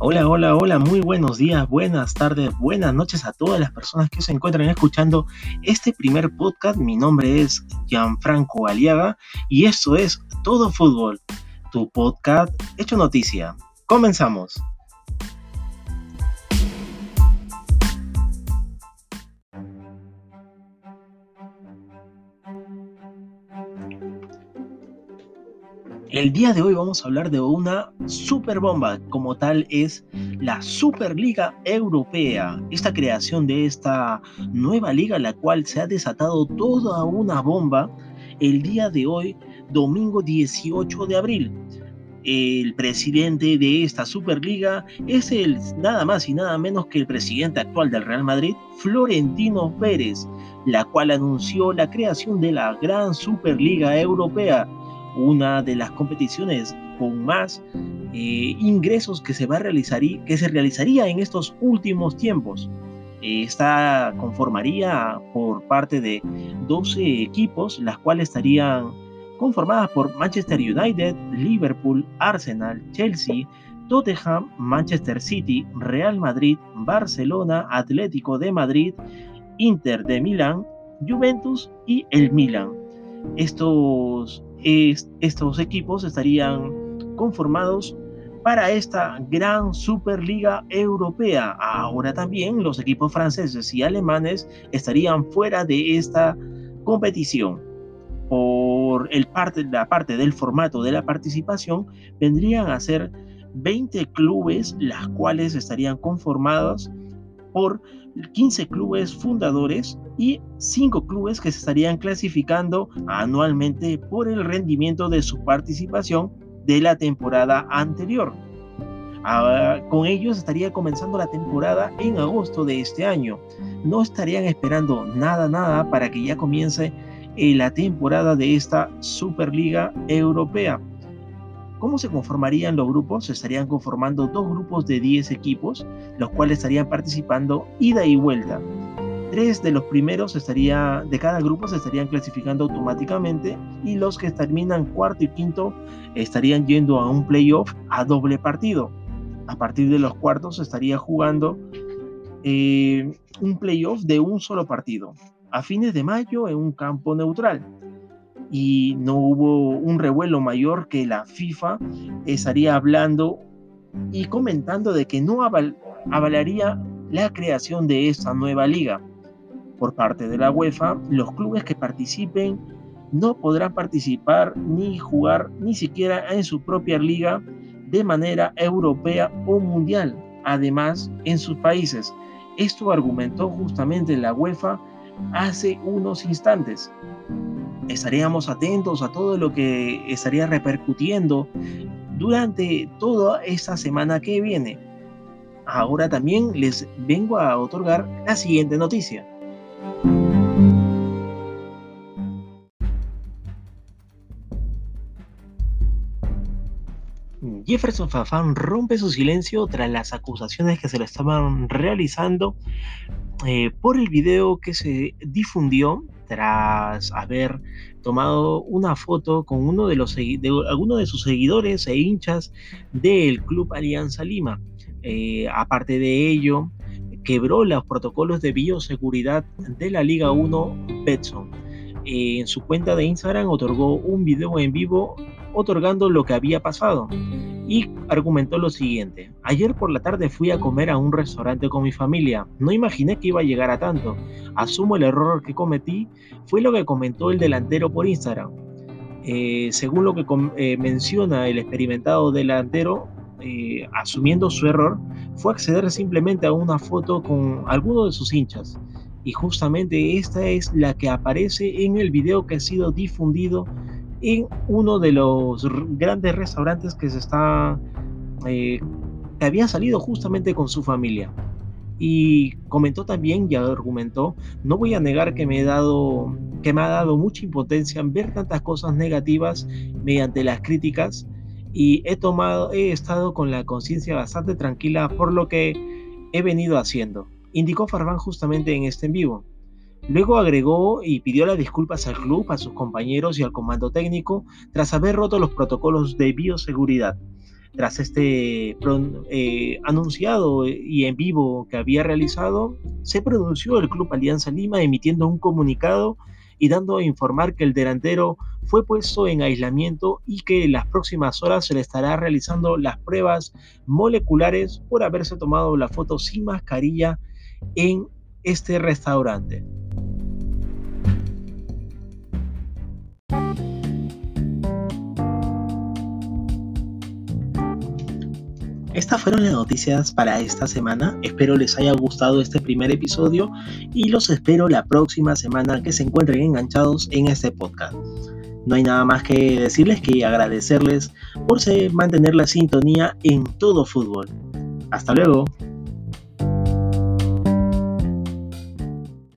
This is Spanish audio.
Hola, hola, hola, muy buenos días, buenas tardes, buenas noches a todas las personas que se encuentran escuchando este primer podcast. Mi nombre es Gianfranco Aliaga y esto es Todo Fútbol, tu podcast hecho noticia. Comenzamos. El día de hoy vamos a hablar de una super bomba, como tal es la Superliga Europea, esta creación de esta nueva liga, la cual se ha desatado toda una bomba el día de hoy, domingo 18 de abril. El presidente de esta Superliga es el nada más y nada menos que el presidente actual del Real Madrid, Florentino Pérez, la cual anunció la creación de la gran Superliga Europea una de las competiciones con más eh, ingresos que se va a realizar que se realizaría en estos últimos tiempos. esta conformaría por parte de 12 equipos, las cuales estarían conformadas por Manchester United, Liverpool, Arsenal, Chelsea, Tottenham, Manchester City, Real Madrid, Barcelona, Atlético de Madrid, Inter de Milán, Juventus y el Milan. Estos estos equipos estarían conformados para esta gran Superliga Europea. Ahora también los equipos franceses y alemanes estarían fuera de esta competición. Por el parte, la parte del formato de la participación, vendrían a ser 20 clubes, las cuales estarían conformados por 15 clubes fundadores y 5 clubes que se estarían clasificando anualmente por el rendimiento de su participación de la temporada anterior. Ah, con ellos estaría comenzando la temporada en agosto de este año. No estarían esperando nada, nada para que ya comience eh, la temporada de esta Superliga Europea. ¿Cómo se conformarían los grupos? Se estarían conformando dos grupos de 10 equipos, los cuales estarían participando ida y vuelta. Tres de los primeros estaría, de cada grupo se estarían clasificando automáticamente y los que terminan cuarto y quinto estarían yendo a un playoff a doble partido. A partir de los cuartos se estaría jugando eh, un playoff de un solo partido a fines de mayo en un campo neutral y no hubo un revuelo mayor que la FIFA estaría hablando y comentando de que no avalaría la creación de esta nueva liga. Por parte de la UEFA, los clubes que participen no podrán participar ni jugar ni siquiera en su propia liga de manera europea o mundial, además en sus países. Esto argumentó justamente la UEFA hace unos instantes estaríamos atentos a todo lo que estaría repercutiendo durante toda esta semana que viene. Ahora también les vengo a otorgar la siguiente noticia. Jefferson Fafán rompe su silencio tras las acusaciones que se le estaban realizando eh, por el video que se difundió tras haber tomado una foto con uno de los de sus seguidores e hinchas del Club Alianza Lima. Eh, aparte de ello, quebró los protocolos de bioseguridad de la Liga 1 Betson. en su cuenta de Instagram otorgó un video en vivo otorgando lo que había pasado y argumentó lo siguiente. Ayer por la tarde fui a comer a un restaurante con mi familia. No imaginé que iba a llegar a tanto. Asumo el error que cometí. Fue lo que comentó el delantero por Instagram. Eh, según lo que eh, menciona el experimentado delantero, eh, asumiendo su error, fue acceder simplemente a una foto con alguno de sus hinchas. Y justamente esta es la que aparece en el video que ha sido difundido en uno de los grandes restaurantes que se está eh, que había salido justamente con su familia. Y comentó también y argumentó no voy a negar que me he dado que me ha dado mucha impotencia ver tantas cosas negativas mediante las críticas y he tomado he estado con la conciencia bastante tranquila por lo que he venido haciendo indicó Farban justamente en este en vivo Luego agregó y pidió las disculpas al club, a sus compañeros y al comando técnico tras haber roto los protocolos de bioseguridad. Tras este eh, anunciado y en vivo que había realizado, se pronunció el Club Alianza Lima emitiendo un comunicado y dando a informar que el delantero fue puesto en aislamiento y que en las próximas horas se le estará realizando las pruebas moleculares por haberse tomado la foto sin mascarilla en este restaurante. Estas fueron las noticias para esta semana. Espero les haya gustado este primer episodio y los espero la próxima semana que se encuentren enganchados en este podcast. No hay nada más que decirles que agradecerles por mantener la sintonía en todo fútbol. Hasta luego.